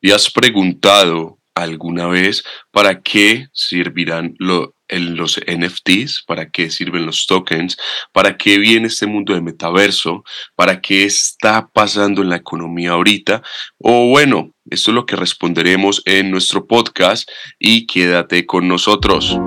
¿Y has preguntado alguna vez para qué servirán los NFTs? ¿Para qué sirven los tokens? ¿Para qué viene este mundo de metaverso? ¿Para qué está pasando en la economía ahorita? O bueno, esto es lo que responderemos en nuestro podcast y quédate con nosotros.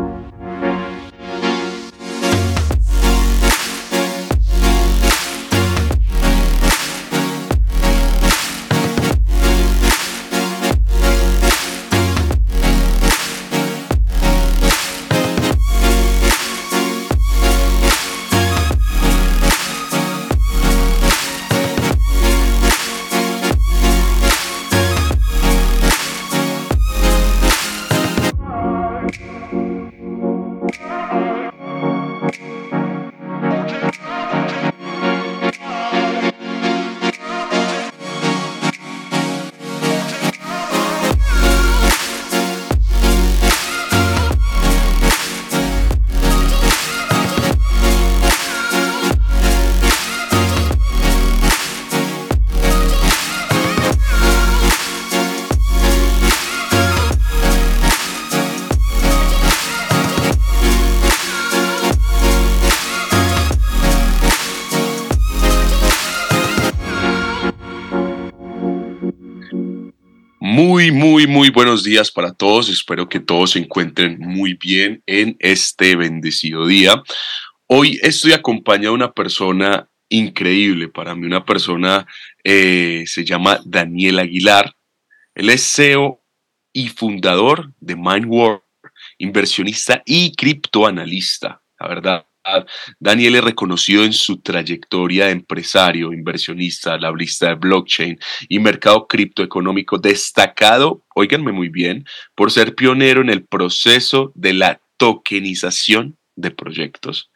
Muy, muy, buenos días para todos. Espero que todos se encuentren muy bien en este bendecido día. Hoy estoy acompañado de una persona increíble para mí, una persona, eh, se llama Daniel Aguilar. Él es CEO y fundador de MindWorld, inversionista y criptoanalista. La verdad, Daniel es reconocido en su trayectoria de empresario, inversionista, hablista de blockchain y mercado criptoeconómico destacado, oíganme muy bien, por ser pionero en el proceso de la tokenización de proyectos.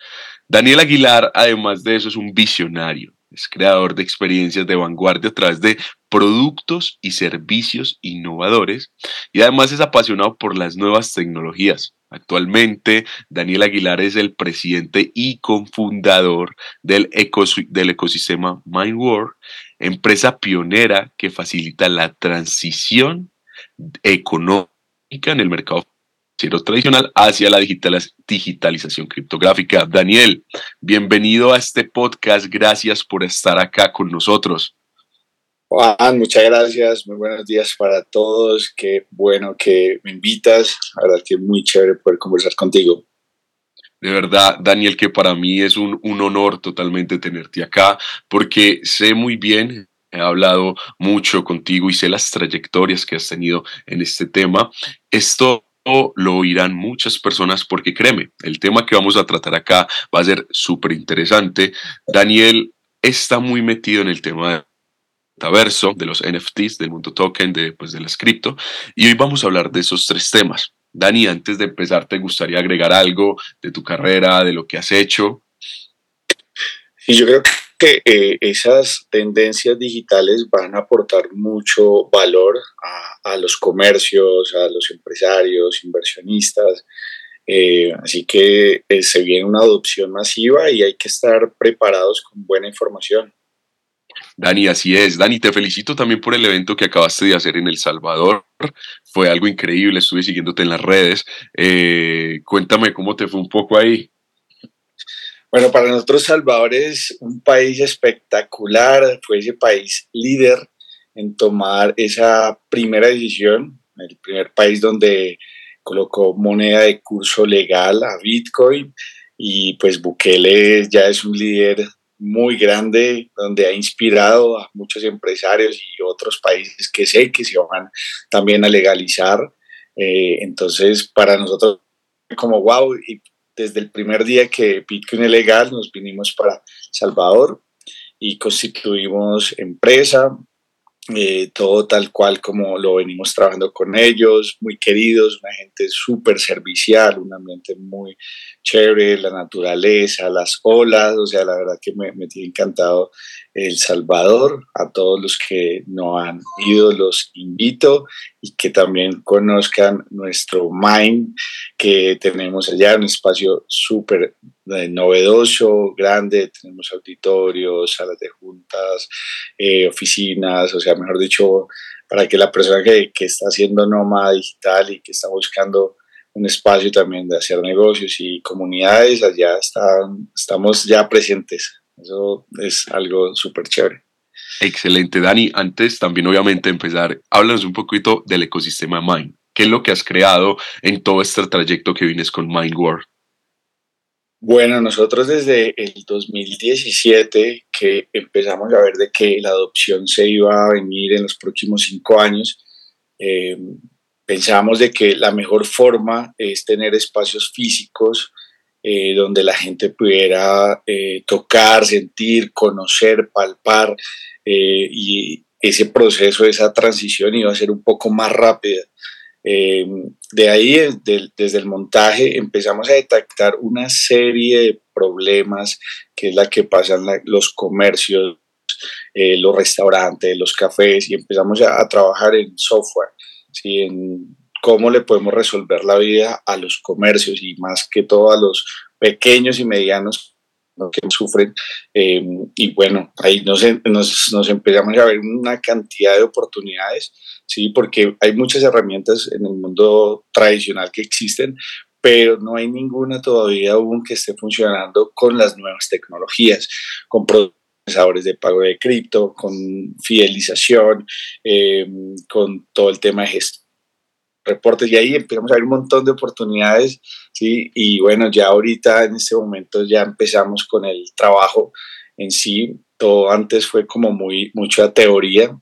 Daniel Aguilar, además de eso, es un visionario, es creador de experiencias de vanguardia a través de productos y servicios innovadores y además es apasionado por las nuevas tecnologías. Actualmente, Daniel Aguilar es el presidente y cofundador del, ecosistema MindWorld, empresa pionera que facilita la transición económica en el mercado financiero tradicional hacia la digitalización criptográfica. Daniel, bienvenido a este podcast. Gracias por estar acá con nosotros. Juan, muchas gracias, muy buenos días para todos, qué bueno que me invitas, la verdad que muy chévere poder conversar contigo. De verdad, Daniel, que para mí es un, un honor totalmente tenerte acá, porque sé muy bien, he hablado mucho contigo y sé las trayectorias que has tenido en este tema. Esto lo oirán muchas personas porque créeme, el tema que vamos a tratar acá va a ser súper interesante. Daniel está muy metido en el tema de de los NFTs, del mundo token, de, pues, de las cripto. Y hoy vamos a hablar de esos tres temas. Dani, antes de empezar, ¿te gustaría agregar algo de tu carrera, de lo que has hecho? Y yo creo que eh, esas tendencias digitales van a aportar mucho valor a, los comercios, a los empresarios, inversionistas. Eh, así que eh, se viene una adopción masiva y hay que estar preparados con buena información. Dani, así es. Dani, te felicito también por el evento que acabaste de hacer en El Salvador. Fue algo increíble, estuve siguiéndote en las redes. Eh, cuéntame cómo te fue un poco ahí. Bueno, para nosotros Salvador es un país espectacular, fue ese país líder en tomar esa primera decisión, el primer país donde colocó moneda de curso legal a Bitcoin y pues Bukele ya es un líder muy grande donde ha inspirado a muchos empresarios y otros países que sé que se van también a legalizar. Eh, entonces, para nosotros, como wow, y desde el primer día que Bitcoin es legal, nos vinimos para Salvador y constituimos empresa, eh, todo tal cual como lo venimos trabajando con ellos, muy queridos, una gente súper servicial, un ambiente muy chévere, la naturaleza, las olas, o sea, la verdad que me, me tiene encantado El Salvador. A todos los que no han ido, los invito y que también conozcan nuestro Mind que tenemos allá, un espacio súper novedoso, grande, tenemos auditorios, salas de juntas, eh, oficinas, o sea, mejor dicho, para que la persona que, que está haciendo nómada digital y que está buscando un espacio también de hacer negocios y comunidades, allá están, estamos ya presentes. Eso es algo súper chévere. Excelente, Dani. Antes también obviamente empezar, háblanos un poquito del ecosistema Mind. ¿Qué es lo que has creado en todo este trayecto que vienes con Mind World? Bueno, nosotros desde el 2017 que empezamos a ver de que la adopción se iba a venir en los próximos cinco años, eh, pensamos de que la mejor forma es tener espacios físicos eh, donde la gente pudiera eh, tocar, sentir, conocer, palpar y ese proceso, esa transición iba a ser un poco más rápida eh, de ahí, desde el montaje, empezamos a detectar una serie de problemas que es la que pasan los comercios, eh, los restaurantes, los cafés, y empezamos a, trabajar en software, ¿sí? en cómo le podemos resolver la vida a los comercios y más que todo a los pequeños y medianos que sufren. Eh, y bueno, ahí nos, nos, nos, empezamos a ver una cantidad de oportunidades, ¿sí? porque hay muchas herramientas en el mundo tradicional que existen, pero no hay ninguna todavía aún que esté funcionando con las nuevas tecnologías, con procesadores de pago de cripto, con fidelización, eh, con todo el tema de gestión reportes y ahí empezamos a ver un montón de oportunidades, ¿sí? Y bueno, ya ahorita en este momento ya empezamos con el trabajo en sí. Todo antes fue como muy mucha teoría,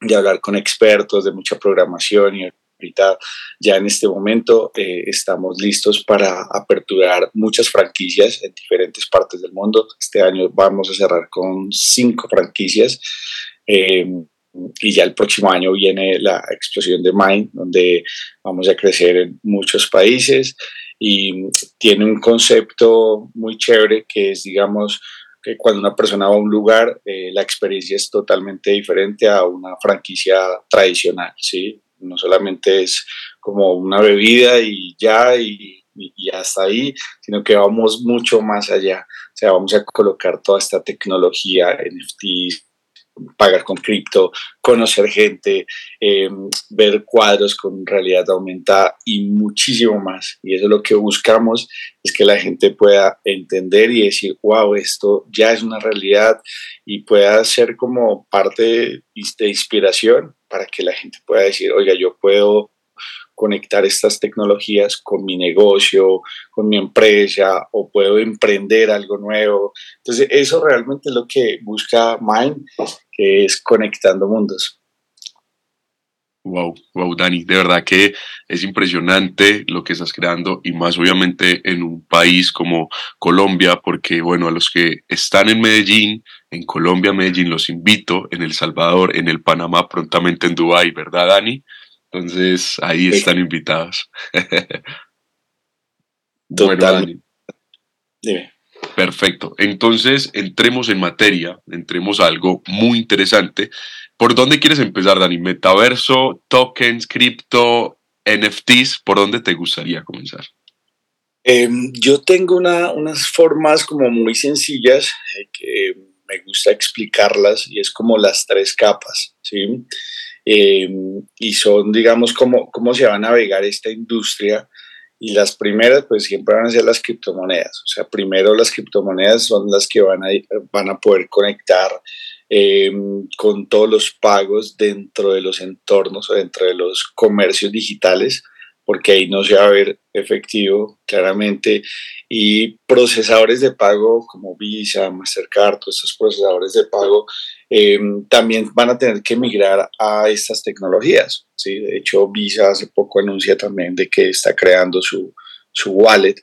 de hablar con expertos, de mucha programación y ahorita ya en este momento eh, estamos listos para aperturar muchas franquicias en diferentes partes del mundo. Este año vamos a cerrar con cinco franquicias. Eh, y ya el próximo año viene la explosión de Mind, donde vamos a crecer en muchos países y tiene un concepto muy chévere que es, digamos, que cuando una persona va a un lugar, eh, la experiencia es totalmente diferente a una franquicia tradicional, ¿sí? No solamente es como una bebida y ya, y, y hasta ahí, sino que vamos mucho más allá. O sea, vamos a colocar toda esta tecnología, NFTs, pagar con cripto, conocer gente, em, ver cuadros con realidad aumentada y muchísimo más. Y eso es lo que buscamos, es que la gente pueda entender y decir, wow, esto ya es una realidad y pueda ser como parte de inspiración para que la gente pueda decir, oiga, yo puedo conectar estas tecnologías con mi negocio, con mi empresa o puedo emprender algo nuevo. Entonces, eso realmente es lo que busca Mind, que es conectando mundos. Wow, wow, Dani, de verdad que es impresionante lo que estás creando y más obviamente en un país como Colombia, porque bueno, a los que están en Medellín, en Colombia, Medellín, los invito, en El Salvador, en el Panamá, prontamente en Dubái, ¿verdad, Dani? Entonces, ahí están invitados. Total. Dime. Perfecto. Entonces, entremos en materia, entremos a algo muy interesante. ¿Por dónde quieres empezar, Dani? ¿Metaverso, tokens, cripto, NFTs? ¿Por dónde te gustaría comenzar? Em, yo tengo unas formas como muy sencillas eh, que me gusta explicarlas y es como las tres capas, ¿sí? Eh, y son, digamos, cómo, cómo se va a navegar esta industria. Y las primeras, pues siempre van a ser las criptomonedas. O sea, primero las criptomonedas son las que van a, van a poder conectar eh, con todos los pagos dentro de los entornos o dentro de los comercios digitales porque ahí no se va a ver efectivo claramente. Y procesadores de pago como Visa, Mastercard, todos estos procesadores de pago em, también van a tener que migrar a estas tecnologías. ¿sí? De hecho, Visa hace poco anuncia también de que está creando su, su wallet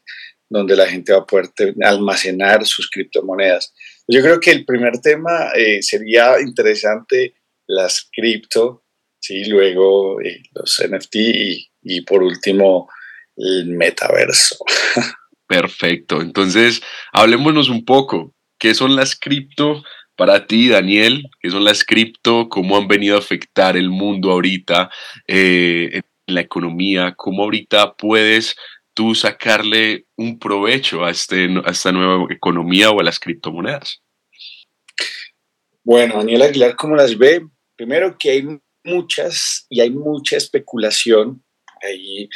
donde la gente va a poder almacenar sus criptomonedas. Yo creo que el primer tema eh, sería interesante las cripto, ¿sí? luego eh, los NFT y y por último el metaverso. Perfecto. Entonces, hablemosnos un poco. ¿Qué son las cripto para ti, Daniel? ¿Qué son las cripto? ¿Cómo han venido a afectar el mundo ahorita eh, en la economía? ¿Cómo ahorita puedes tú sacarle un provecho a, este, a esta nueva economía o a las criptomonedas? Bueno, Daniel Aguilar, ¿cómo las ve? Primero que hay muchas y hay mucha especulación. Ahí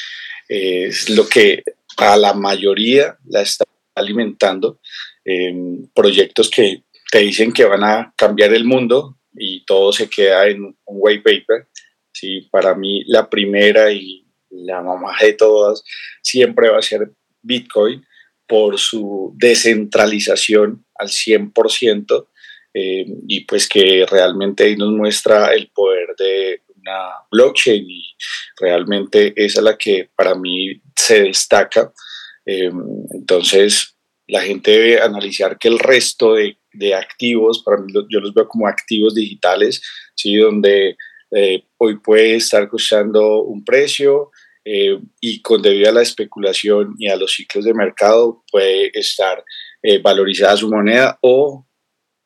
eh, es lo que a la mayoría la está alimentando. Em, proyectos que te dicen que van a cambiar el mundo y todo se queda en un white paper. Sí, para mí la primera y la mamá de todas siempre va a ser Bitcoin por su descentralización al 100% eh, y pues que realmente ahí nos muestra el poder de blockchain y realmente es la que para mí se destaca. Eh, entonces, la gente debe analizar que el resto de, activos, para mí yo los veo como activos digitales, ¿sí? donde eh, hoy puede estar costando un precio y con debido a la especulación y a los ciclos de mercado puede estar valorizada su moneda o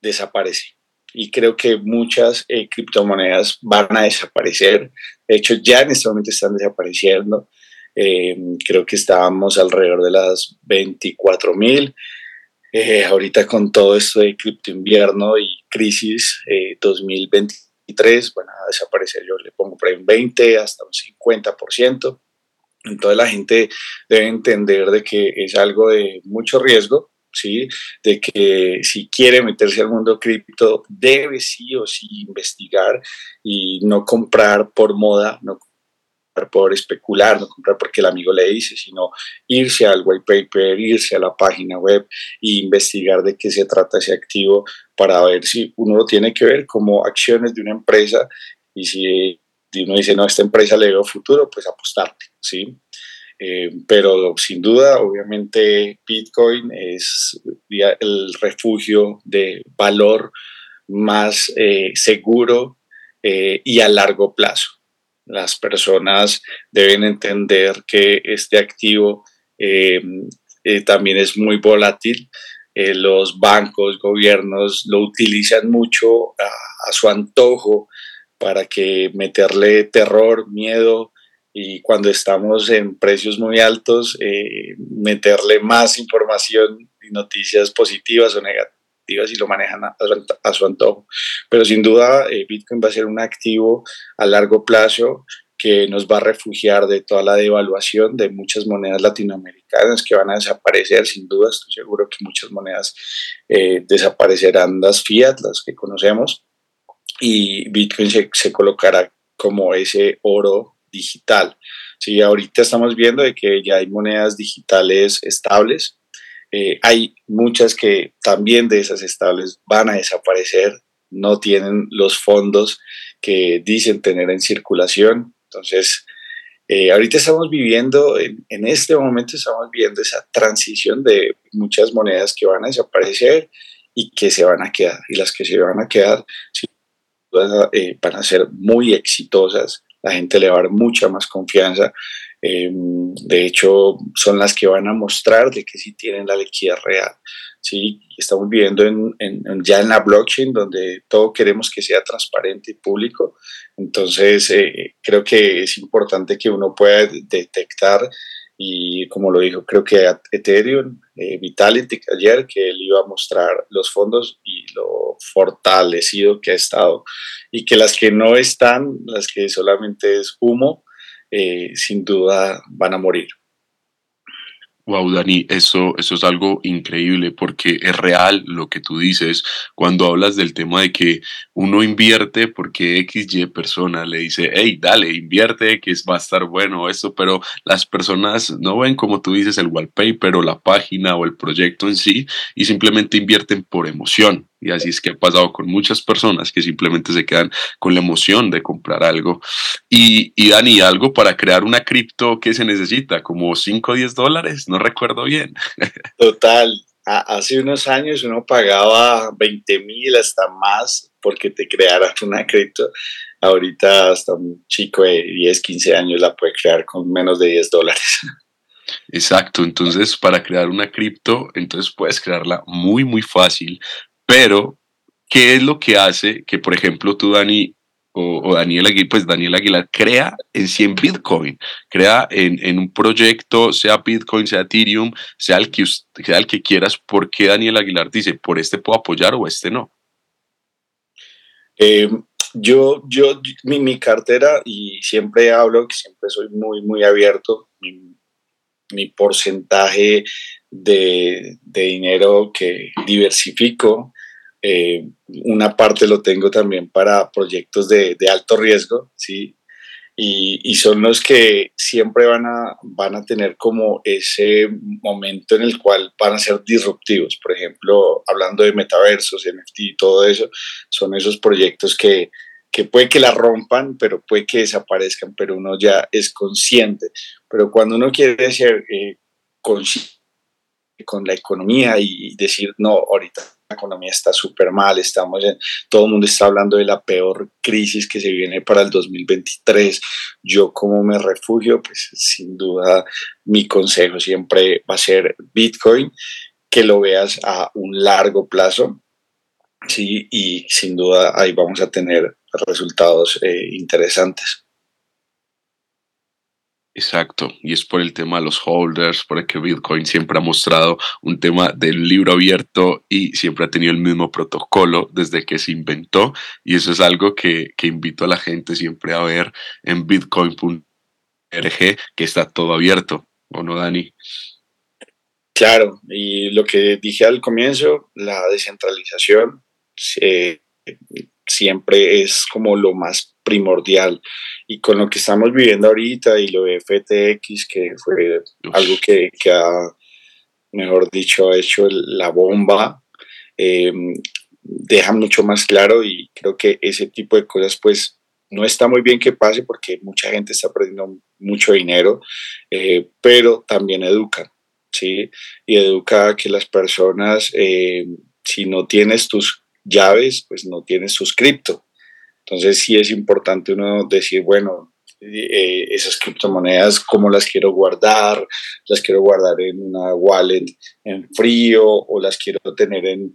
desaparece. Y creo que muchas eh, criptomonedas van a desaparecer. De hecho, ya en este momento están desapareciendo. Eh, creo que estábamos alrededor de las 24 mil. Eh, ahorita con todo esto de cripto invierno y crisis 2023, van a desaparecer. Yo le pongo por ahí un 20 hasta un 50%. Entonces la gente debe entender de que es algo de mucho riesgo, ¿sí? De que si quiere meterse al mundo cripto, debe sí o sí investigar y no comprar por moda, no comprar por especular, no comprar porque el amigo le dice, sino irse al white paper, irse a la página web e investigar de qué se trata ese activo para ver si uno lo tiene que ver como acciones de una empresa y si uno dice, no, esta empresa le veo futuro, pues apostarte, ¿sí? Eh, pero sin duda, obviamente, Bitcoin es el refugio de valor más eh, seguro eh, y a largo plazo. Las personas deben entender que este activo también es muy volátil. los bancos, gobiernos lo utilizan mucho a su antojo para que meterle terror, miedo, y cuando estamos en precios muy altos, eh, meterle más información y noticias positivas o negativas y lo manejan a, su antojo. Pero sin duda, eh, Bitcoin va a ser un activo a largo plazo que nos va a refugiar de toda la devaluación de muchas monedas latinoamericanas que van a desaparecer, sin duda, estoy seguro que muchas monedas eh, desaparecerán las fiat, las que conocemos, y Bitcoin se, se colocará como ese oro digital. Sí, ahorita estamos viendo de que ya hay monedas digitales estables. Eh, hay muchas que también de esas estables van a desaparecer, no tienen los fondos que dicen tener en circulación. Entonces, eh, ahorita estamos viviendo, en, este momento estamos viendo esa transición de muchas monedas que van a desaparecer y que se van a quedar. Y las que se van a quedar eh, van a ser muy exitosas la gente le va a dar mucha más confianza. Em, de hecho, son las que van a mostrar de que sí tienen la liquidez real. Sí, estamos viviendo en, ya en la blockchain donde todo queremos que sea transparente y público. Entonces, eh, creo que es importante que uno pueda detectar y como lo dijo, creo que Ethereum, eh, Vitality ayer, que él iba a mostrar los fondos y lo fortalecido que ha estado y que las que no están, las que solamente es humo, eh, sin duda van a morir. Wow, Dani, eso, eso es algo increíble porque es real lo que tú dices cuando hablas del tema de que uno invierte porque XY persona le dice, hey, dale, invierte, que va a estar bueno eso, pero las personas no ven como tú dices el wallpaper o la página o el proyecto en sí y simplemente invierten por emoción. Y así es que ha pasado con muchas personas que simplemente se quedan con la emoción de comprar algo. Y, y Dani, algo para crear una cripto que se necesita, como 5 o 10 dólares, no recuerdo bien. Total, hace unos años uno pagaba 20 mil hasta más porque te crearas una cripto. Ahorita hasta un chico de 10, 15 años la puede crear con menos de 10 dólares. Exacto, entonces para crear una cripto, entonces puedes crearla muy, muy fácil, pero, ¿qué es lo que hace que, por ejemplo, tú, Dani, o, Daniel Aguilar, pues Daniel Aguilar crea en 100 Bitcoin, crea en, un proyecto, sea Bitcoin, sea Ethereum, sea el que, sea el que quieras, ¿por qué Daniel Aguilar dice, por este puedo apoyar o este no? Eh, Yo, yo, mi, mi, cartera, y siempre hablo que siempre soy muy, muy abierto, mi porcentaje de, de, dinero que diversifico, eh, una parte lo tengo también para proyectos de, de alto riesgo, ¿sí? Y, y, son los que siempre van a, van a tener como ese momento en el cual van a ser disruptivos. Por ejemplo, hablando de metaversos, NFT y todo eso, son esos proyectos que, que puede que la rompan, pero puede que desaparezcan, pero uno ya es consciente. Pero cuando uno quiere ser eh, consciente con la economía y decir, no, ahorita la economía está súper mal, estamos en, todo el mundo está hablando de la peor crisis que se viene para el 2023. Yo como me refugio, pues sin duda mi consejo siempre va a ser Bitcoin, que lo veas a un largo plazo, sí, y sin duda ahí vamos a tener resultados eh, interesantes. Exacto, y es por el tema de los holders, por el que Bitcoin siempre ha mostrado un tema del libro abierto y siempre ha tenido el mismo protocolo desde que se inventó, y eso es algo que, que invito a la gente siempre a ver en bitcoin.org, que está todo abierto, ¿o no, Dani? Claro, y lo que dije al comienzo, la descentralización eh, siempre es como lo más primordial y con lo que estamos viviendo ahorita y lo de FTX, que fue algo que, que, ha, mejor dicho, ha hecho la bomba, em, deja mucho más claro y creo que ese tipo de cosas pues no está muy bien que pase porque mucha gente está perdiendo mucho dinero, eh, pero también educa, ¿sí? Y educa a que las personas, em, si no tienes tus llaves, pues no tienes sus cripto. Entonces sí es importante uno decir, bueno, eh, esas criptomonedas, cómo las quiero guardar, las quiero guardar en una wallet en frío o las quiero tener en,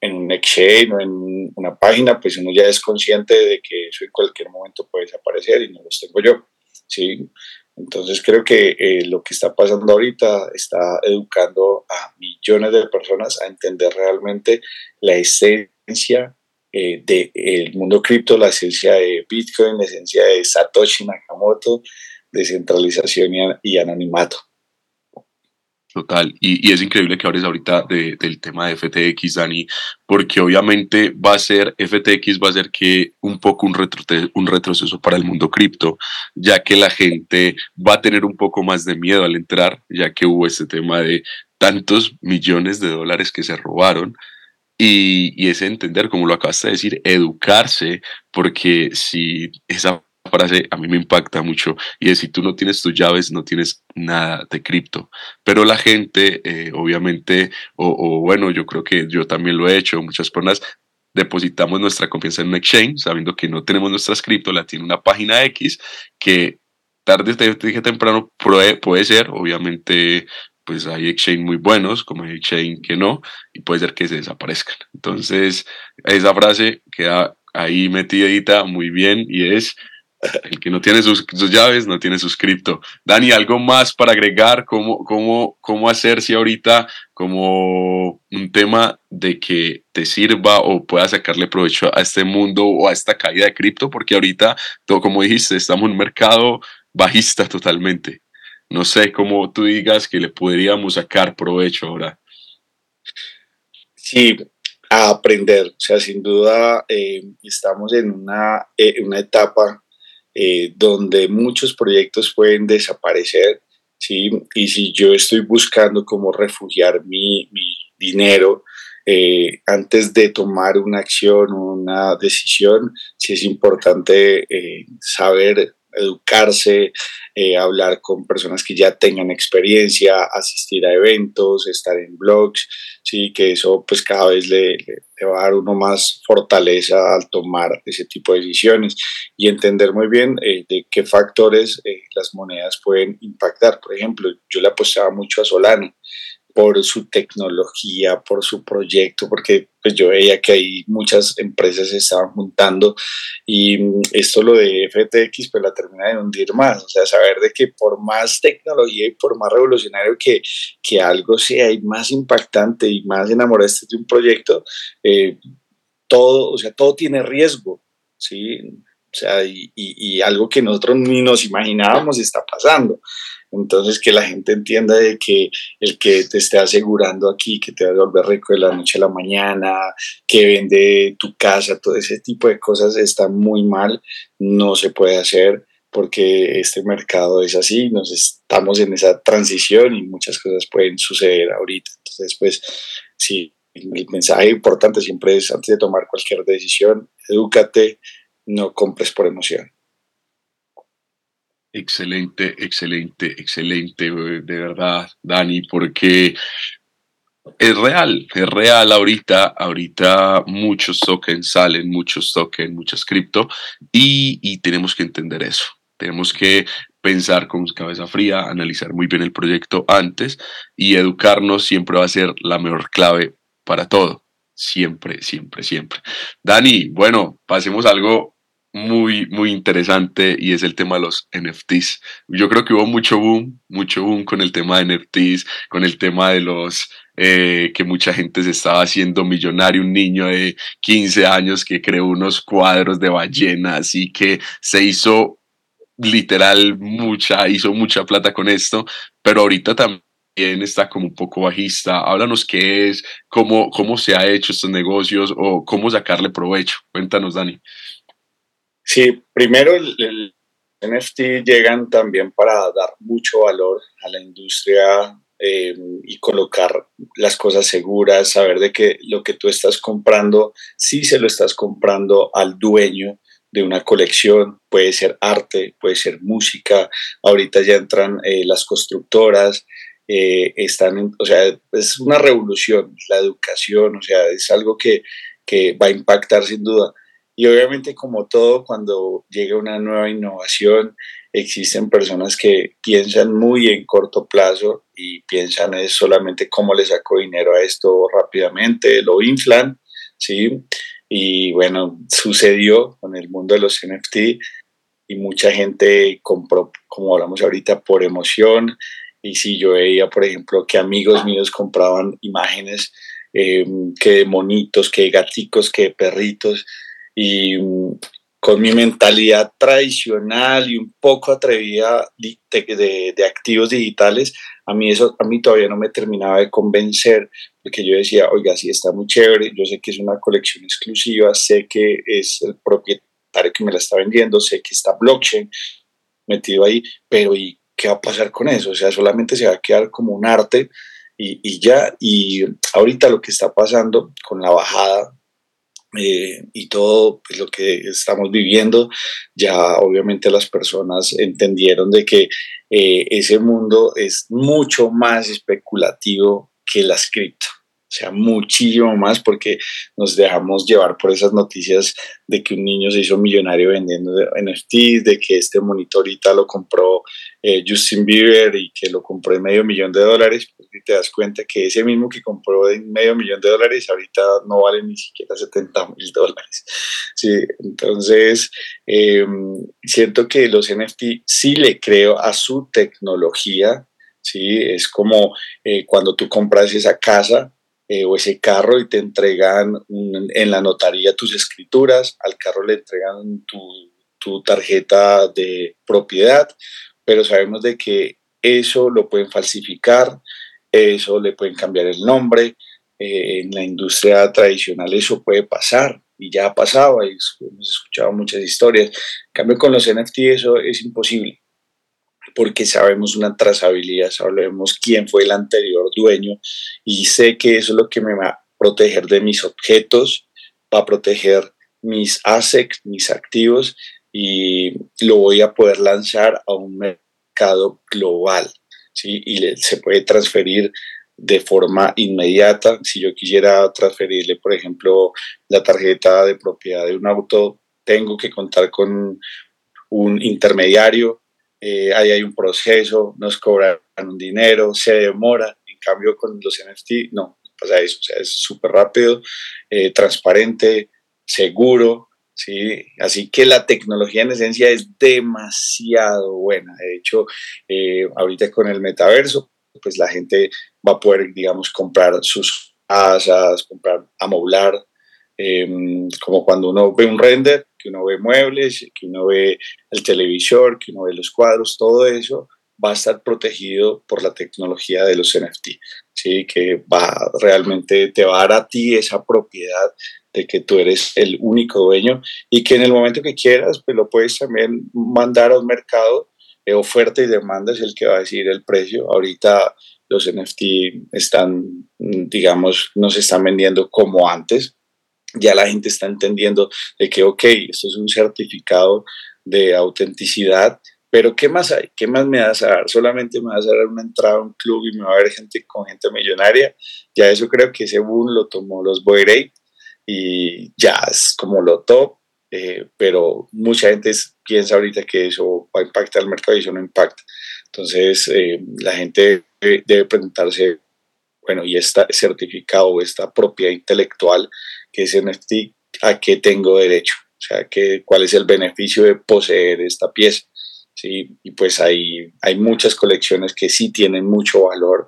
en un exchange o en una página, pues uno ya es consciente de que eso en cualquier momento puede desaparecer y no los tengo yo. ¿sí? Entonces creo que eh, lo que está pasando ahorita está educando a millones de personas a entender realmente la esencia eh, del mundo cripto, la esencia de Bitcoin, la esencia de Satoshi Nakamoto, descentralización y, anonimato. Total, y, es increíble que hables ahorita del tema de FTX, Dani, porque obviamente va a ser, FTX va a ser que un poco un, un retroceso para el mundo cripto, ya que la gente va a tener un poco más de miedo al entrar, ya que hubo este tema de tantos millones de dólares que se robaron, y, y es entender, como lo acabaste de decir, educarse, porque si esa frase a mí me impacta mucho y es si tú no tienes tus llaves no tienes nada de cripto. Pero la gente eh, obviamente o, o, bueno yo creo que yo también lo he hecho muchas personas depositamos nuestra confianza en un exchange sabiendo que no tenemos nuestras cripto la tiene una página X que tarde o temprano puede ser obviamente pues hay exchange muy buenos, como hay exchange que no, y puede ser que se desaparezcan. Entonces, esa frase queda ahí metidita muy bien y es, el que no tiene sus, llaves no tiene suscripto. Dani, ¿algo más para agregar? ¿Cómo, cómo, cómo hacer si ahorita como un tema de que te sirva o pueda sacarle provecho a este mundo o a esta caída de cripto? Porque ahorita, todo, como dijiste, estamos en un mercado bajista totalmente no sé cómo tú digas que le podríamos sacar provecho ahora. Sí, a aprender. O sea, sin duda eh, estamos en una, eh, una etapa eh, donde muchos proyectos pueden desaparecer, ¿sí? Y si yo estoy buscando cómo refugiar mi, mi dinero, antes de tomar una acción o una decisión, sí es importante saber educarse, eh, hablar con personas que ya tengan experiencia, asistir a eventos, estar en blogs, sí, que eso pues cada vez le, va a dar uno más fortaleza al tomar ese tipo de decisiones y entender muy bien eh, de qué factores eh, las monedas pueden impactar. Por ejemplo, yo le apostaba mucho a Solana por su tecnología, por su proyecto, porque pues yo veía que ahí muchas empresas se estaban juntando y mm, esto lo de FTX pues la termina de hundir más, o sea, saber de que por más tecnología y por más revolucionario que, que algo sea y más impactante y más enamorante de un proyecto, eh, todo, o sea, todo tiene riesgo, ¿sí? O sea, y, y, algo que nosotros ni nos imaginábamos está pasando. Entonces, que la gente entienda de que el que te esté asegurando aquí que te va a volver rico de la noche a la mañana, que vende tu casa, todo ese tipo de cosas está muy mal, no se puede hacer porque este mercado es así, nos estamos en esa transición y muchas cosas pueden suceder ahorita. Entonces, pues, sí, el mensaje importante siempre es, antes de tomar cualquier decisión, edúcate, no compres por emoción. Excelente, excelente, excelente, de verdad, Dani, porque es real, es real ahorita, ahorita muchos tokens salen, muchos tokens, muchas cripto, y, y tenemos que entender eso. Tenemos que pensar con cabeza fría, analizar muy bien el proyecto antes y educarnos siempre va a ser la mejor clave para todo. Siempre, siempre, siempre. Dani, bueno, pasemos algo muy, muy interesante y es el tema de los NFTs. Yo creo que hubo mucho boom, mucho boom con el tema de NFTs, con el tema de los eh, que mucha gente se estaba haciendo millonario, un niño de 15 años que creó unos cuadros de ballenas y que se hizo literal mucha, hizo mucha plata con esto, pero ahorita también está como un poco bajista. Háblanos qué es, cómo, cómo se ha hecho estos negocios o cómo sacarle provecho. Cuéntanos, Dani. Sí, primero el, NFT llegan también para dar mucho valor a la industria eh, y colocar las cosas seguras, saber de que lo que tú estás comprando, sí se lo estás comprando al dueño de una colección, puede ser arte, puede ser música, ahorita ya entran eh, las constructoras, eh, están, o sea, es una revolución, la educación, o sea, es algo que, que va a impactar sin duda. Y obviamente como todo, cuando llega una nueva innovación, existen personas que piensan muy en corto plazo y piensan es solamente cómo le saco dinero a esto rápidamente, lo inflan, ¿sí? Y bueno, sucedió con el mundo de los NFT y mucha gente compró, como hablamos ahorita, por emoción. Y si yo veía, por ejemplo, que amigos míos compraban imágenes eh, que de monitos, que de gaticos, que de perritos. Y mm, con mi mentalidad tradicional y un poco atrevida de, de, activos digitales, a mí eso a mí todavía no me terminaba de convencer, porque yo decía, oiga, sí está muy chévere, yo sé que es una colección exclusiva, sé que es el propietario que me la está vendiendo, sé que está blockchain metido ahí, pero ¿y qué va a pasar con eso? O sea, solamente se va a quedar como un arte y, y ya, y ahorita lo que está pasando con la bajada eh, y todo pues, lo que estamos viviendo, ya obviamente las personas entendieron de que eh, ese mundo es mucho más especulativo que las cripto o sea, muchísimo más porque nos dejamos llevar por esas noticias de que un niño se hizo millonario vendiendo NFTs, de que este monitor ahorita lo compró eh, Justin Bieber y que lo compró en medio millón de dólares, pues te das cuenta que ese mismo que compró en medio millón de dólares ahorita no vale ni siquiera 70 mil dólares. Sí, entonces, em, siento que los NFT sí le creo a su tecnología, ¿sí? Es como eh, cuando tú compras esa casa, eh, o ese carro y te entregan en la notaría tus escrituras, al carro le entregan tu, tarjeta de propiedad, pero sabemos de que eso lo pueden falsificar, eso le pueden cambiar el nombre, eh, en la industria tradicional eso puede pasar y ya ha pasado, hemos escuchado muchas historias. En cambio, con los NFT eso es imposible porque sabemos una trazabilidad, sabemos quién fue el anterior dueño y sé que eso es lo que me va a proteger de mis objetos, va a proteger mis assets, mis activos y lo voy a poder lanzar a un mercado global, ¿sí? Y se puede transferir de forma inmediata. Si yo quisiera transferirle, por ejemplo, la tarjeta de propiedad de un auto, tengo que contar con un intermediario eh, ahí hay un proceso, nos cobran un dinero, se demora, en cambio con los NFT no, pasa eso, o sea, es súper rápido, eh, transparente, seguro, ¿sí? Así que la tecnología en esencia es demasiado buena, de hecho, eh, ahorita con el metaverso, pues la gente va a poder, digamos, comprar sus casas, comprar, amoblar em, como cuando uno ve un render, que uno ve muebles, que uno ve el televisor, que uno ve los cuadros, todo eso va a estar protegido por la tecnología de los NFT, ¿sí? que va realmente te va a dar a ti esa propiedad de que tú eres el único dueño y que en el momento que quieras, pues lo puedes también mandar a un mercado, eh, oferta y demanda es el que va a decir el precio. Ahorita los NFT están, digamos, no se están vendiendo como antes, ya la gente está entendiendo de que, ok, esto es un certificado de autenticidad, pero ¿qué más hay? ¿Qué más me vas a dar? Solamente me vas a dar una entrada a un club y me va a ver gente con gente millonaria. Ya eso creo que ese boom lo tomó los Boy y ya es como lo top, eh, pero mucha gente piensa ahorita que eso va a impactar el mercado y eso no impacta. Entonces eh, la gente debe preguntarse, bueno, ¿y este certificado, esta propiedad intelectual que es NFT, a qué tengo derecho? O sea, que, ¿cuál es el beneficio de poseer esta pieza? ¿sí? Y pues hay, hay muchas colecciones que sí tienen mucho valor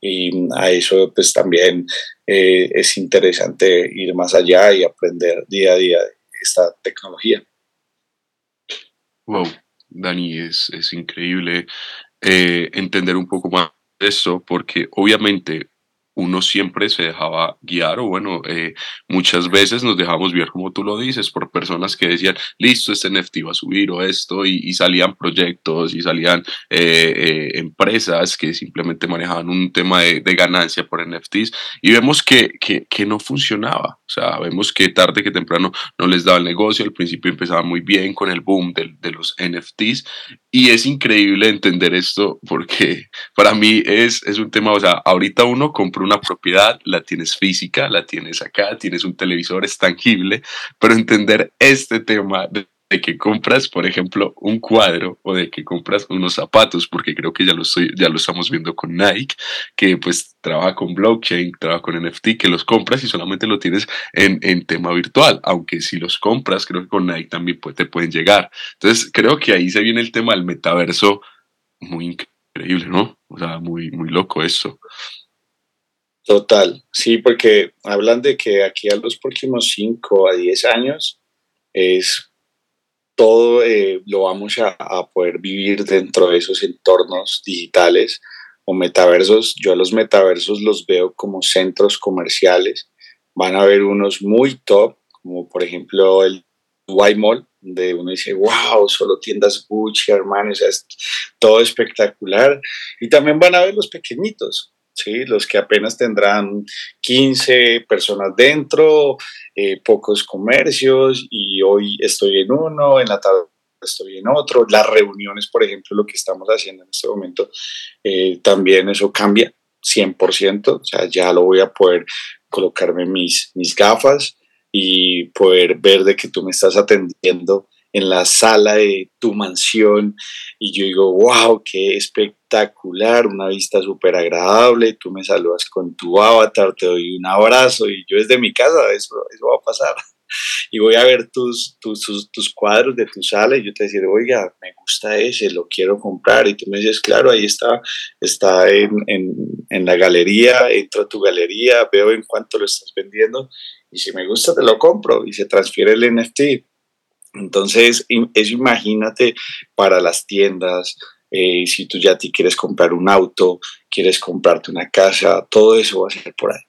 y a eso pues también eh, es interesante ir más allá y aprender día a día esta tecnología. Wow, Dani, es, es increíble eh, entender un poco más de eso porque obviamente uno siempre se dejaba guiar o bueno, eh, muchas veces nos dejamos guiar como tú lo dices por personas que decían, listo, este NFT va a subir o esto y, salían proyectos y salían eh, eh, empresas que simplemente manejaban un tema de, ganancia por NFTs y vemos que, que, no funcionaba. O sea, vemos que tarde que temprano no les daba el negocio, al principio empezaba muy bien con el boom de, los NFTs y es increíble entender esto porque para mí es, es un tema, o sea, ahorita uno compra una propiedad, la tienes física, la tienes acá, tienes un televisor, es tangible, pero entender este tema de, que compras, por ejemplo, un cuadro o de que compras unos zapatos, porque creo que ya lo, estoy, ya lo estamos viendo con Nike, que pues trabaja con blockchain, trabaja con NFT, que los compras y solamente lo tienes en, en tema virtual, aunque si los compras, creo que con Nike también te pueden llegar. Entonces, creo que ahí se viene el tema del metaverso muy increíble, ¿no? O sea, muy, muy loco eso. Total, sí, porque hablan de que aquí a los próximos 5 a 10 años es todo eh, lo vamos a, poder vivir dentro de esos entornos digitales o metaversos. Yo a los metaversos los veo como centros comerciales. Van a haber unos muy top, como por ejemplo el Y Mall, donde uno dice, wow, solo tiendas Gucci, Armani, o sea, es todo espectacular. Y también van a ver los pequeñitos, ¿sí? los que apenas tendrán 15 personas dentro, eh, pocos comercios y hoy estoy en uno, en la tarde estoy en otro. Las reuniones, por ejemplo, lo que estamos haciendo en este momento, eh, también eso cambia 100%, o sea, ya lo voy a poder colocarme mis, mis gafas y poder ver de que tú me estás atendiendo en la sala de tu mansión y yo digo, wow, qué espectacular, una vista súper agradable, tú me saludas con tu avatar, te doy un abrazo y yo desde mi casa, eso, eso va a pasar. Y voy a ver tus, tus, tus, cuadros de tu sala y yo te deciré, oiga, me gusta ese, lo quiero comprar. Y tú me dices, claro, ahí está, está en, en, en la galería, entro a tu galería, veo en cuánto lo estás vendiendo y si me gusta te lo compro y se transfiere el NFT entonces, eso imagínate para las tiendas, eh, si tú ya te quieres comprar un auto, quieres comprarte una casa, todo eso va a ser por ahí.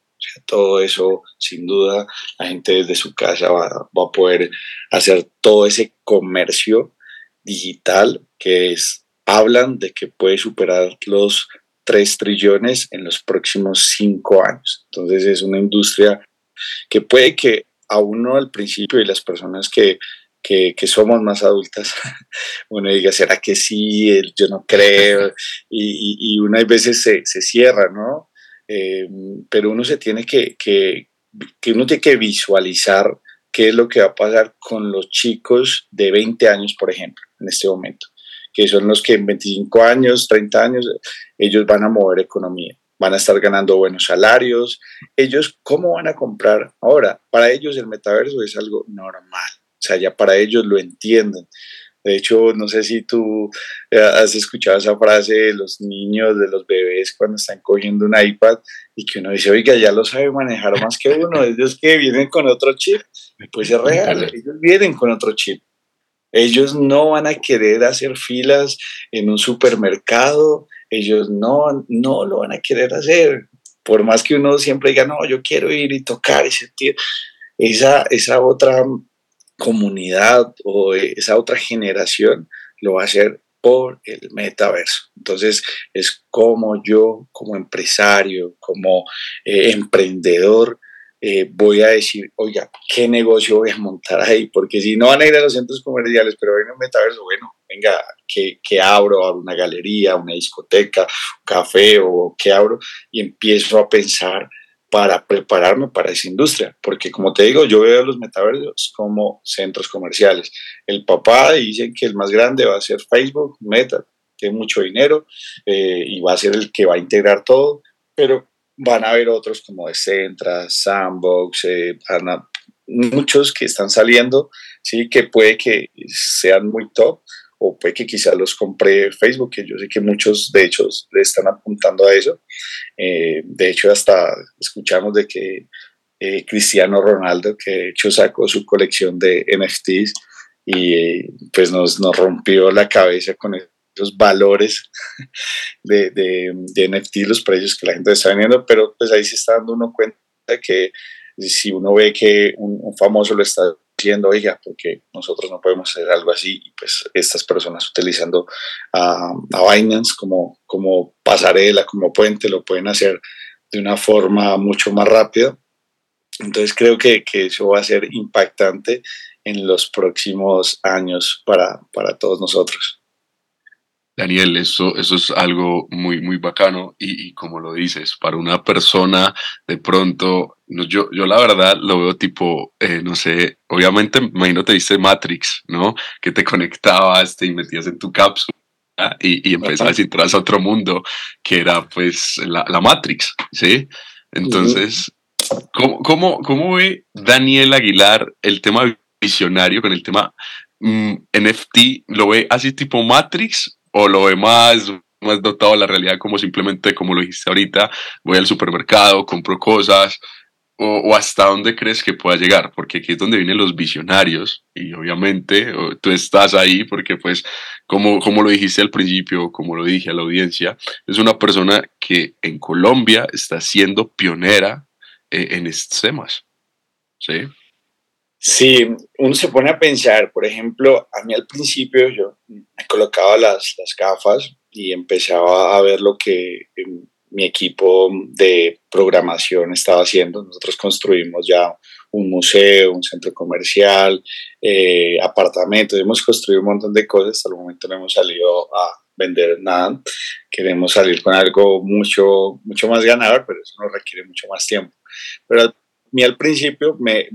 todo eso, sin duda, la gente desde su casa va, va, a poder hacer todo ese comercio digital que es, hablan de que puede superar los 3 trillones en los próximos 5 años. Entonces es una industria que puede que a uno al principio y las personas que que, somos más adultas, uno diga, ¿será que sí? Yo no creo. Y, y, una vez veces se, se cierra, ¿no? Eh, pero uno se tiene que, que, que, uno tiene que visualizar qué es lo que va a pasar con los chicos de 20 años, por ejemplo, en este momento, que son los que en 25 años, 30 años, ellos van a mover economía van a estar ganando buenos salarios. Ellos, ¿cómo van a comprar? Ahora, para ellos el metaverso es algo normal. O sea, ya para ellos lo entienden. De hecho, no sé si tú eh, has escuchado esa frase de los niños, de los bebés cuando están cogiendo un iPad y que uno dice, oiga, ya lo sabe manejar más que uno, ellos que vienen con otro chip, pues es real, ellos vienen con otro chip. Ellos no van a querer hacer filas en un supermercado, ellos no, no lo van a querer hacer. Por más que uno siempre diga, no, yo quiero ir y tocar y sentir esa, esa otra comunidad o esa otra generación lo va a hacer por el metaverso. Entonces es como yo, como empresario, como eh, emprendedor, eh, voy a decir, oiga, ¿qué negocio voy a montar ahí? Porque si no van a ir a los centros comerciales, pero ven un metaverso, bueno, venga, ¿qué, qué abro? ¿Abro una galería, una discoteca, un café o qué abro? Y empiezo a pensar para prepararme para esa industria, porque como te digo, yo veo los metaversos como centros comerciales. El papá dice que el más grande va a ser Facebook, Meta, tiene mucho dinero eh, y va a ser el que va a integrar todo, pero van a haber otros como Decentra, Sandbox, eh, muchos que están saliendo, sí, que puede que sean muy top, o puede que quizás los compre Facebook, que yo sé que muchos de hecho le están apuntando a eso. Eh, de hecho, hasta escuchamos de que eh, Cristiano Ronaldo, que de hecho sacó su colección de NFTs y pues nos, nos, rompió la cabeza con esos valores de, de, de NFT, los precios que la gente está vendiendo, pero pues ahí se está dando uno cuenta que si uno ve que un, un famoso lo está diciendo, oiga, porque nosotros no podemos hacer algo así, y pues estas personas utilizando a, Binance como, como pasarela, como puente, lo pueden hacer de una forma mucho más rápida. Entonces creo que, que eso va a ser impactante en los próximos años para, para todos nosotros. Daniel, eso, eso es algo muy, muy bacano y, como lo dices, para una persona de pronto, yo, yo la verdad lo veo tipo, eh, no sé, obviamente, imagino te viste Matrix, ¿no? Que te conectabas, te metías en tu cápsula y, y empezabas a entrar a otro mundo que era pues la, la Matrix, ¿sí? Entonces, ¿cómo, cómo, ¿cómo ve Daniel Aguilar el tema visionario con el tema mm, NFT? ¿Lo ve así tipo Matrix o lo ve más, más dotado a la realidad como simplemente, como lo dijiste ahorita, voy al supermercado, compro cosas, o, hasta dónde crees que pueda llegar, porque aquí es donde vienen los visionarios y obviamente tú estás ahí porque pues como, como lo dijiste al principio, como lo dije a la audiencia, es una persona que en Colombia está siendo pionera eh, en estos temas. ¿Sí? Sí, uno se pone a pensar, por ejemplo, a mí al principio yo me colocaba las, las gafas y empezaba a ver lo que em, mi equipo de programación estaba haciendo. Nosotros construimos ya un museo, un centro comercial, eh, apartamentos, hemos construido un montón de cosas, hasta el momento no hemos salido a vender nada, queremos salir con algo mucho, mucho más ganador, pero eso nos requiere mucho más tiempo. Pero mí al principio, me,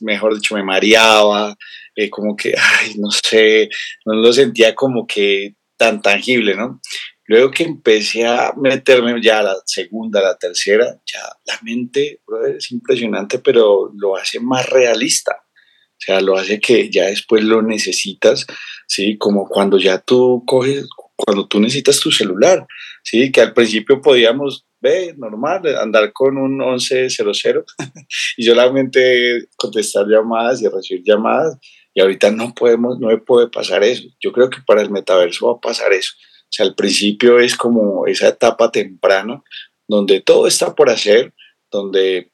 mejor dicho, me mareaba, eh, como que, ay, no sé, no lo sentía como que tan tangible, ¿no? Luego que empecé a meterme ya a la segunda, a la tercera, ya la mente, es impresionante, pero lo hace más realista. O sea, lo hace que ya después lo necesitas, ¿sí? Como cuando ya tú coges, cuando tú necesitas tu celular, ¿sí? Que al principio podíamos ve, normal, andar con un 1100 y solamente contestar llamadas y recibir llamadas. Y ahorita no podemos, no puede pasar eso. Yo creo que para el metaverso va a pasar eso. O sea, al principio es como esa etapa temprana donde todo está por hacer, donde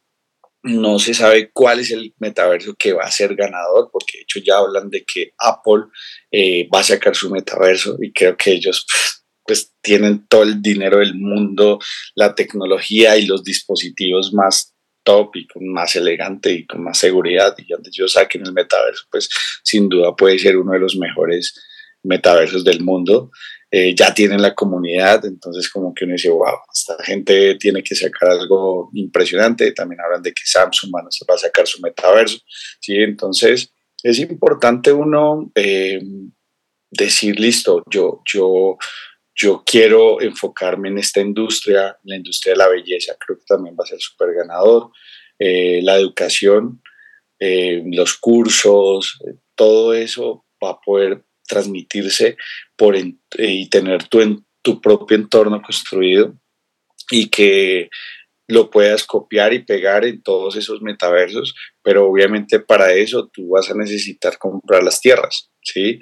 no se sabe cuál es el metaverso que va a ser ganador, porque de hecho ya hablan de que Apple eh, va a sacar su metaverso y creo que ellos pues tienen todo el dinero del mundo, la tecnología y los dispositivos más top y con más elegante y con más seguridad y antes yo saquen el metaverso, pues sin duda puede ser uno de los mejores metaversos del mundo. Eh, ya tienen la comunidad, entonces como que uno dice, wow, esta gente tiene que sacar algo impresionante. También hablan de que Samsung va a sacar su metaverso, ¿sí? Entonces es importante uno eh, decir, listo, yo, yo yo quiero enfocarme en esta industria, la industria de la belleza, creo que también va a ser súper ganador, eh, la educación, los cursos, todo eso va a poder transmitirse por y tener tu, tu propio entorno construido y que lo puedas copiar y pegar en todos esos metaversos, pero obviamente para eso tú vas a necesitar comprar las tierras, ¿sí?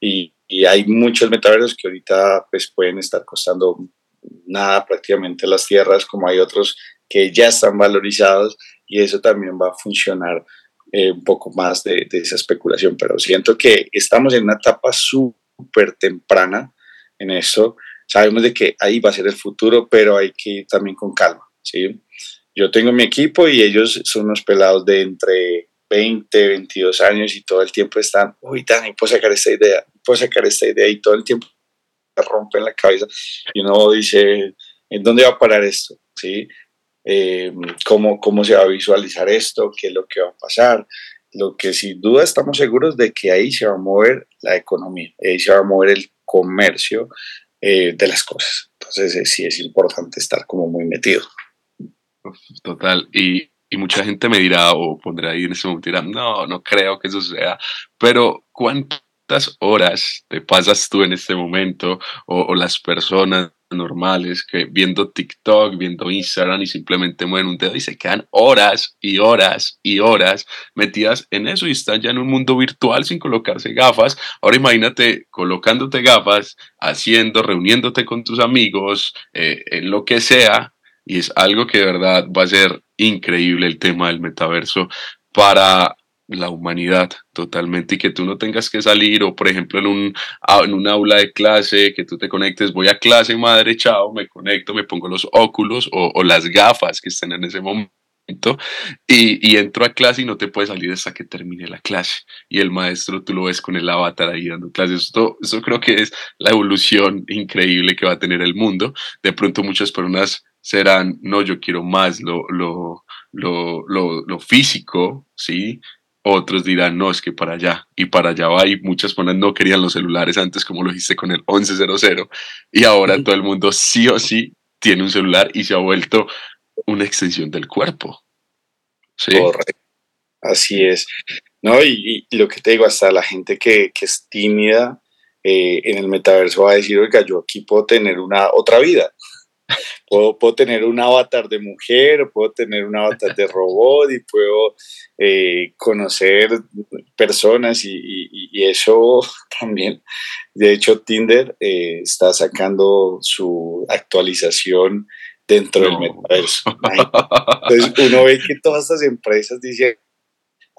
Y, y hay muchos metaversos que ahorita pues pueden estar costando nada prácticamente las tierras, como hay otros que ya están valorizados y eso también va a funcionar eh, un poco más de, de, esa especulación, pero siento que estamos en una etapa súper temprana en eso, sabemos de que ahí va a ser el futuro, pero hay que ir también con calma, ¿sí? Yo tengo mi equipo y ellos son unos pelados de entre 20, 22 años y todo el tiempo están, uy, Dani, puedo sacar esta idea, puedo sacar esta idea y todo el tiempo rompen la cabeza y uno dice, ¿en dónde va a parar esto? ¿Sí? Eh, ¿cómo, ¿Cómo se va a visualizar esto? ¿Qué es lo que va a pasar? Lo que sin duda estamos seguros de que ahí se va a mover la economía, ahí se va a mover el comercio eh, de las cosas. Entonces eh, sí es importante estar como muy metido. Total. Y, y mucha gente me dirá o pondrá ahí en ese momento, dirá, no, no creo que eso sea. Pero ¿cuántas horas te pasas tú en este momento o, o las personas normales que viendo TikTok, viendo Instagram y simplemente mueven un dedo y se quedan horas y horas y horas metidas en eso y están ya en un mundo virtual sin colocarse gafas. Ahora imagínate colocándote gafas, haciendo, reuniéndote con tus amigos, eh, en lo que sea, y es algo que de verdad va a ser increíble el tema del metaverso para la humanidad totalmente y que tú no tengas que salir o por ejemplo en un, en un aula de clase que tú te conectes, voy a clase madre, chao, me conecto, me pongo los óculos o, o las gafas que estén en ese momento y, y, entro a clase y no te puedes salir hasta que termine la clase y el maestro tú lo ves con el avatar ahí dando clases. Esto, esto creo que es la evolución increíble que va a tener el mundo. De pronto muchas personas serán, no, yo quiero más lo, lo, lo, lo, lo físico, ¿sí? Otros dirán, no, es que para allá y para allá va. Y muchas personas no querían los celulares antes, como lo hiciste con el 1100. Y ahora todo el mundo sí o sí tiene un celular y se ha vuelto una extensión del cuerpo. ¿Sí? Correcto. Así es. No, y, y, lo que te digo, hasta la gente que, que es tímida eh, en el metaverso va a decir, oiga, yo aquí puedo tener una otra vida. Puedo, puedo, tener un avatar de mujer, puedo tener un avatar de robot y puedo eh, conocer personas y, y, y, eso también. De hecho, Tinder eh, está sacando su actualización dentro no. del metaverso. Entonces uno ve que todas estas empresas dicen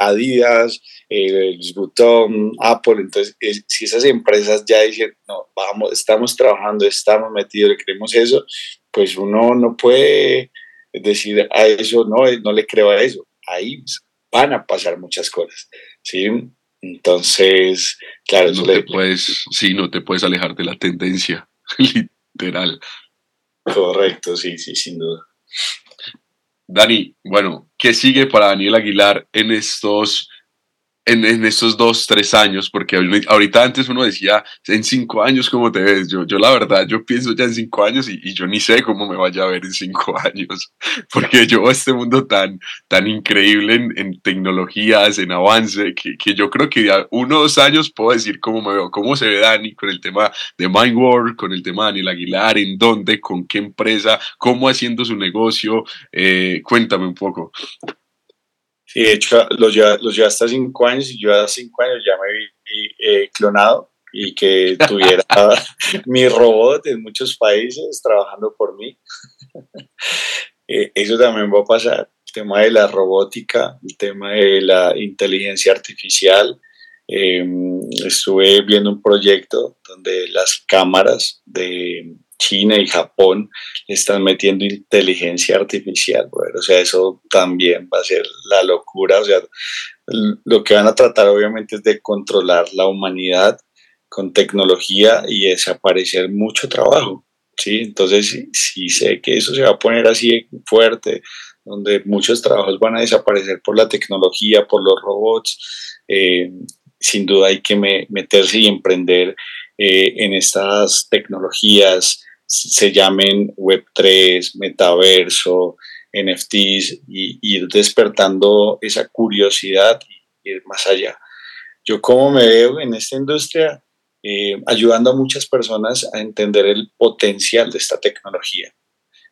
Adidas, eh, Button, Apple, entonces si esas empresas ya dicen, no, vamos, estamos trabajando, estamos metidos, le queremos eso, pues uno no puede decir a eso, no, no le creo a eso. Ahí van a pasar muchas cosas, ¿sí? Entonces, claro, no te le... puedes, sí, no te puedes alejar de la tendencia, literal. Correcto, sí, sí, sin duda. Dani, bueno, ¿qué sigue para Daniel Aguilar en estos en, en, estos dos, tres años, porque ahorita antes uno decía, en cinco años, ¿cómo te ves? Yo, yo la verdad, yo pienso ya en cinco años y, y yo ni sé cómo me vaya a ver en cinco años, porque yo este mundo tan, tan increíble en, en tecnologías, en avance, que, que, yo creo que ya uno o dos años puedo decir cómo me veo, cómo se ve Dani con el tema de Mindworld, con el tema de Daniel Aguilar, en dónde, con qué empresa, cómo haciendo su negocio, eh, cuéntame un poco. Sí, de hecho, los lleva, los lleva hasta cinco años y yo a cinco años ya me vi eh, clonado y que tuviera mi robot en muchos países trabajando por mí. eh, eso también va a pasar. El tema de la robótica, el tema de la inteligencia artificial. Eh, estuve viendo un proyecto donde las cámaras de China y Japón están metiendo inteligencia artificial, o sea, eso también va a ser la locura, o sea, lo que van a tratar obviamente es de controlar la humanidad con tecnología y desaparecer mucho trabajo, ¿sí? Entonces, sí, sí sé que eso se va a poner así fuerte, donde muchos trabajos van a desaparecer por la tecnología, por los robots, eh, sin duda hay que me, meterse y emprender eh, en estas tecnologías, se llamen Web3, metaverso, NFTs, y, ir despertando esa curiosidad y ir más allá. Yo como me veo en esta industria, eh, ayudando a muchas personas a entender el potencial de esta tecnología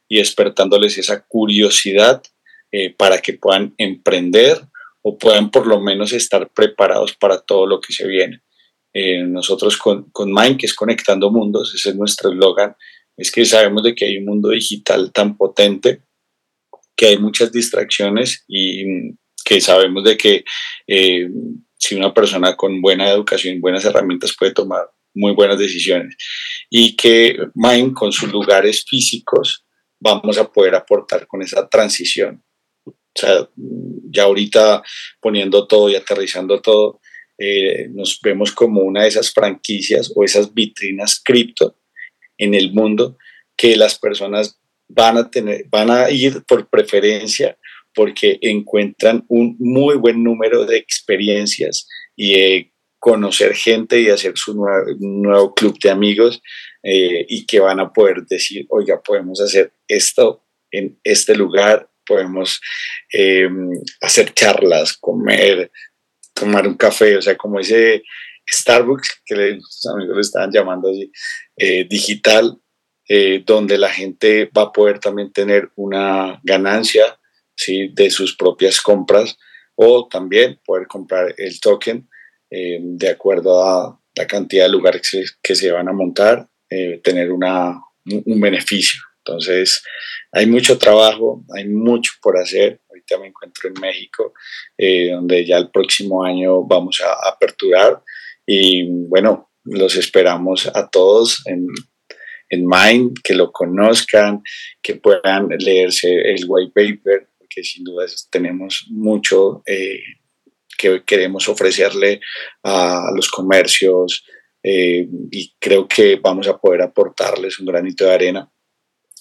y despertándoles esa curiosidad eh, para que puedan emprender o puedan por lo menos estar preparados para todo lo que se viene. Eh, nosotros con, con Mind, que es Conectando Mundos, ese es nuestro eslogan, es que sabemos de que hay un mundo digital tan potente, que hay muchas distracciones y que sabemos de que eh, si una persona con buena educación, buenas herramientas puede tomar muy buenas decisiones y que Mind con sus lugares físicos vamos a poder aportar con esa transición. O sea, ya ahorita poniendo todo y aterrizando todo, eh, nos vemos como una de esas franquicias o esas vitrinas cripto en el mundo que las personas van a tener, van a ir por preferencia porque encuentran un muy buen número de experiencias y conocer gente y hacer su nuevo, nuevo club de amigos eh, y que van a poder decir, oiga, podemos hacer esto en este lugar, podemos eh, hacer charlas, comer, tomar un café, o sea, como ese Starbucks que los amigos le estaban llamando así, eh, digital, eh, donde la gente va a poder también tener una ganancia ¿sí? de sus propias compras o también poder comprar el token eh, de acuerdo a la cantidad de lugares que, se van a montar, tener una, un beneficio. Entonces, hay mucho trabajo, hay mucho por hacer me encuentro en México, donde ya el próximo año vamos a aperturar. Y bueno, los esperamos a todos en, en Mind, que lo conozcan, que puedan leerse el white paper, porque sin duda tenemos mucho eh, que queremos ofrecerle a los comercios eh, y creo que vamos a poder aportarles un granito de arena.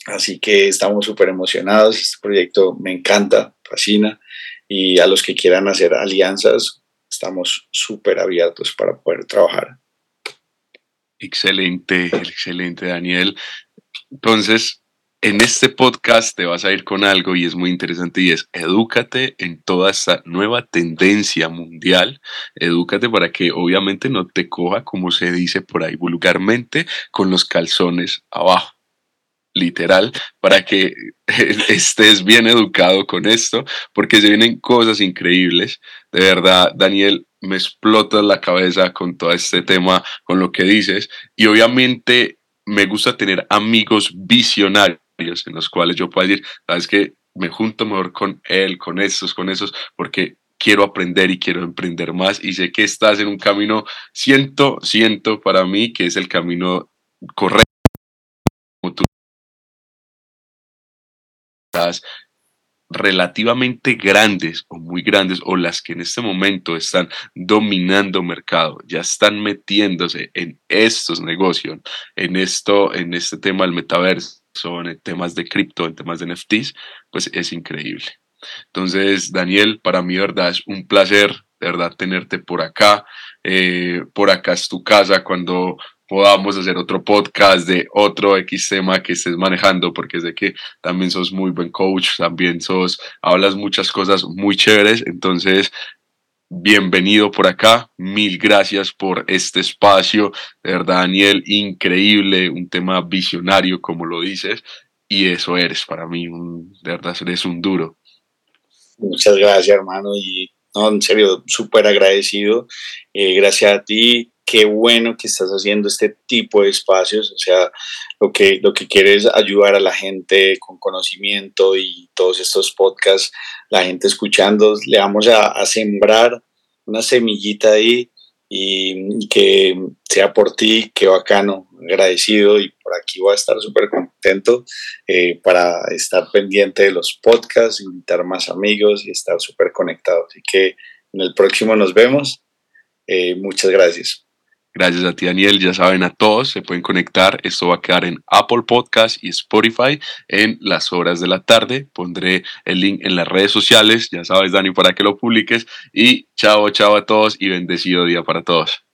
Así que estamos súper emocionados, este proyecto me encanta, fascina y a los que quieran hacer alianzas, estamos súper abiertos para poder trabajar. Excelente, excelente, Daniel. Entonces, en este podcast te vas a ir con algo y es muy interesante y es edúcate en toda esta nueva tendencia mundial. Edúcate para que obviamente no te coja, como se dice por ahí vulgarmente, con los calzones abajo literal, para que estés bien educado con esto, porque se vienen cosas increíbles. De verdad, Daniel, me explota la cabeza con todo este tema, con lo que dices, y obviamente me gusta tener amigos visionarios en los cuales yo pueda decir, sabes que me junto mejor con él, con estos, con esos, porque quiero aprender y quiero emprender más y sé que estás en un camino, siento, siento para mí que es el camino correcto relativamente grandes o muy grandes o las que en este momento están dominando mercado, ya están metiéndose en estos negocios, en esto, en este tema del metaverso, en temas de cripto, en temas de NFTs, pues es increíble. Entonces, Daniel, para mí, verdad, es un placer, de verdad, tenerte por acá. Eh, por acá es tu casa cuando podamos hacer otro podcast de otro X tema que estés manejando, porque sé que también sos muy buen coach, también sos, hablas muchas cosas muy chéveres, entonces bienvenido por acá, mil gracias por este espacio, de verdad Daniel, increíble, un tema visionario como lo dices, y eso eres para mí, de verdad eres un duro. Muchas gracias hermano, y no, en serio, súper agradecido, eh, gracias a ti, qué bueno que estás haciendo este tipo de espacios, o sea, lo que, lo que quieres es ayudar a la gente con conocimiento y todos estos podcasts, la gente escuchando, le vamos a, sembrar una semillita ahí y, que sea por ti, qué bacano, agradecido y por aquí voy a estar súper contento eh, para estar pendiente de los podcasts, invitar más amigos y estar súper conectado. Así que en el próximo nos vemos. Eh, muchas gracias. Gracias a ti, Daniel. Ya saben, a todos se pueden conectar. Esto va a quedar en Apple Podcast y Spotify en las horas de la tarde. Pondré el link en las redes sociales. Ya sabes, Dani, para que lo publiques. Y chao, chao a todos y bendecido día para todos.